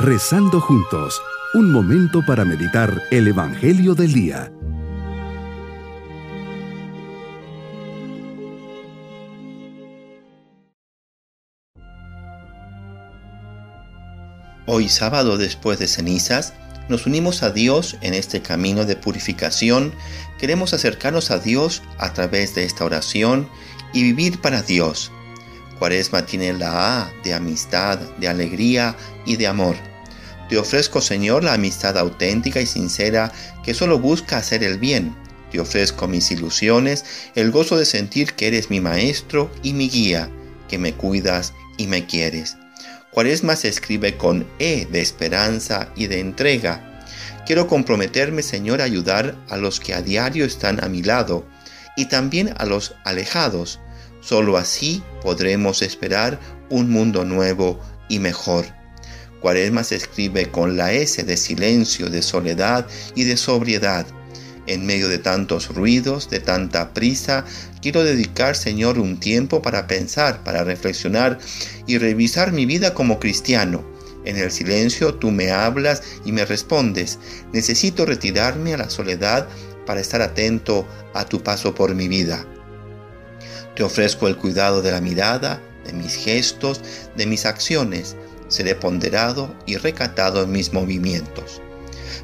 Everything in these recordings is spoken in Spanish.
Rezando juntos, un momento para meditar el Evangelio del Día. Hoy sábado después de cenizas, nos unimos a Dios en este camino de purificación. Queremos acercarnos a Dios a través de esta oración y vivir para Dios. Cuaresma tiene la A de amistad, de alegría y de amor. Te ofrezco, Señor, la amistad auténtica y sincera que solo busca hacer el bien. Te ofrezco mis ilusiones, el gozo de sentir que eres mi maestro y mi guía, que me cuidas y me quieres. Cuaresma se escribe con E de esperanza y de entrega. Quiero comprometerme, Señor, a ayudar a los que a diario están a mi lado y también a los alejados. Solo así podremos esperar un mundo nuevo y mejor. Cuaresma se escribe con la S de silencio, de soledad y de sobriedad. En medio de tantos ruidos, de tanta prisa, quiero dedicar, Señor, un tiempo para pensar, para reflexionar y revisar mi vida como cristiano. En el silencio tú me hablas y me respondes. Necesito retirarme a la soledad para estar atento a tu paso por mi vida. Te ofrezco el cuidado de la mirada, de mis gestos, de mis acciones seré ponderado y recatado en mis movimientos.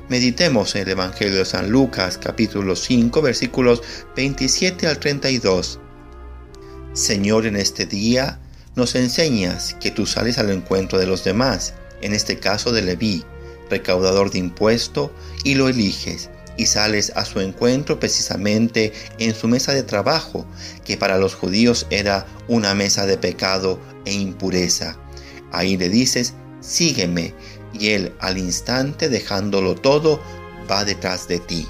Meditemos en el Evangelio de San Lucas capítulo 5 versículos 27 al 32. Señor, en este día nos enseñas que tú sales al encuentro de los demás, en este caso de Leví, recaudador de impuesto, y lo eliges y sales a su encuentro precisamente en su mesa de trabajo, que para los judíos era una mesa de pecado e impureza. Ahí le dices, sígueme, y él al instante dejándolo todo, va detrás de ti.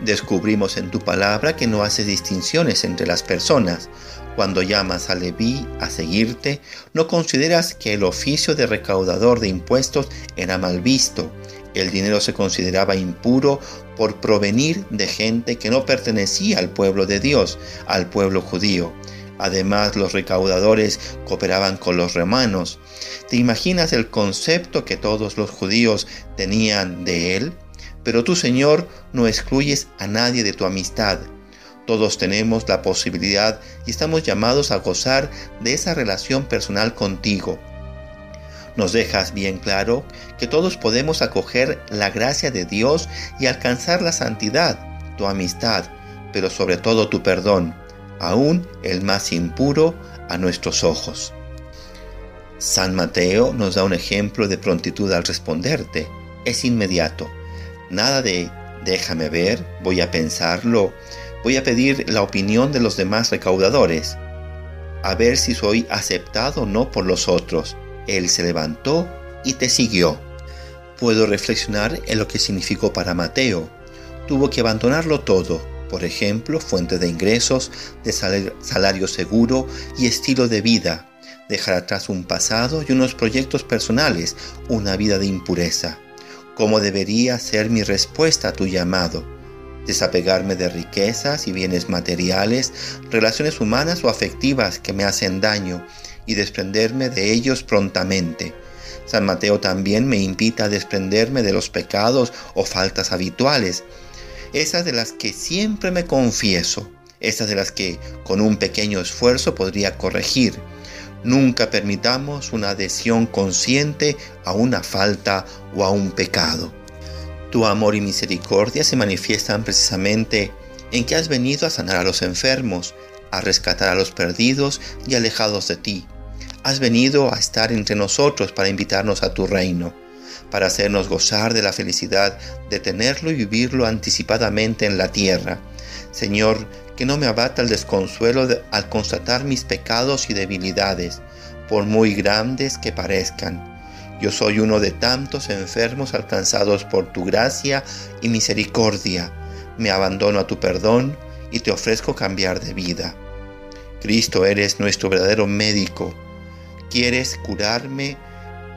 Descubrimos en tu palabra que no haces distinciones entre las personas. Cuando llamas a Leví a seguirte, no consideras que el oficio de recaudador de impuestos era mal visto. El dinero se consideraba impuro por provenir de gente que no pertenecía al pueblo de Dios, al pueblo judío. Además, los recaudadores cooperaban con los romanos. ¿Te imaginas el concepto que todos los judíos tenían de él? Pero tú, Señor, no excluyes a nadie de tu amistad. Todos tenemos la posibilidad y estamos llamados a gozar de esa relación personal contigo. Nos dejas bien claro que todos podemos acoger la gracia de Dios y alcanzar la santidad, tu amistad, pero sobre todo tu perdón aún el más impuro a nuestros ojos. San Mateo nos da un ejemplo de prontitud al responderte. Es inmediato. Nada de déjame ver, voy a pensarlo, voy a pedir la opinión de los demás recaudadores, a ver si soy aceptado o no por los otros. Él se levantó y te siguió. Puedo reflexionar en lo que significó para Mateo. Tuvo que abandonarlo todo, por ejemplo, fuente de ingresos, de salario seguro y estilo de vida, dejar atrás un pasado y unos proyectos personales, una vida de impureza. ¿Cómo debería ser mi respuesta a tu llamado? Desapegarme de riquezas y bienes materiales, relaciones humanas o afectivas que me hacen daño y desprenderme de ellos prontamente. San Mateo también me invita a desprenderme de los pecados o faltas habituales, esas de las que siempre me confieso, esas de las que con un pequeño esfuerzo podría corregir. Nunca permitamos una adhesión consciente a una falta o a un pecado. Tu amor y misericordia se manifiestan precisamente en que has venido a sanar a los enfermos, a rescatar a los perdidos y alejados de ti. Has venido a estar entre nosotros para invitarnos a tu reino para hacernos gozar de la felicidad de tenerlo y vivirlo anticipadamente en la tierra. Señor, que no me abata el desconsuelo al constatar mis pecados y debilidades, por muy grandes que parezcan. Yo soy uno de tantos enfermos alcanzados por tu gracia y misericordia. Me abandono a tu perdón y te ofrezco cambiar de vida. Cristo eres nuestro verdadero médico. Quieres curarme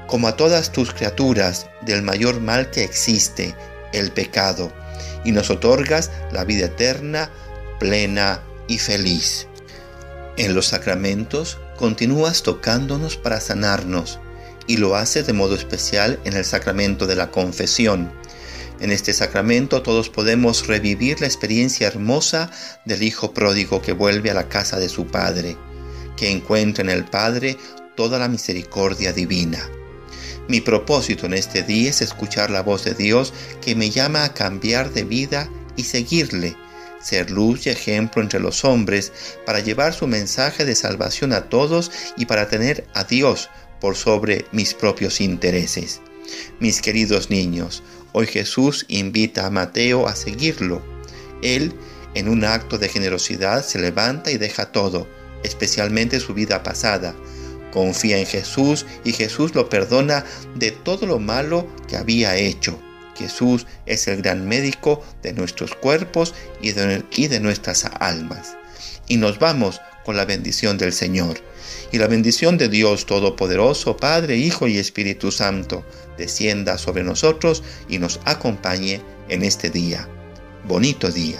como a todas tus criaturas, del mayor mal que existe, el pecado, y nos otorgas la vida eterna, plena y feliz. En los sacramentos continúas tocándonos para sanarnos, y lo hace de modo especial en el sacramento de la confesión. En este sacramento todos podemos revivir la experiencia hermosa del Hijo pródigo que vuelve a la casa de su Padre, que encuentra en el Padre toda la misericordia divina. Mi propósito en este día es escuchar la voz de Dios que me llama a cambiar de vida y seguirle, ser luz y ejemplo entre los hombres para llevar su mensaje de salvación a todos y para tener a Dios por sobre mis propios intereses. Mis queridos niños, hoy Jesús invita a Mateo a seguirlo. Él, en un acto de generosidad, se levanta y deja todo, especialmente su vida pasada. Confía en Jesús y Jesús lo perdona de todo lo malo que había hecho. Jesús es el gran médico de nuestros cuerpos y de, y de nuestras almas. Y nos vamos con la bendición del Señor. Y la bendición de Dios Todopoderoso, Padre, Hijo y Espíritu Santo, descienda sobre nosotros y nos acompañe en este día. Bonito día.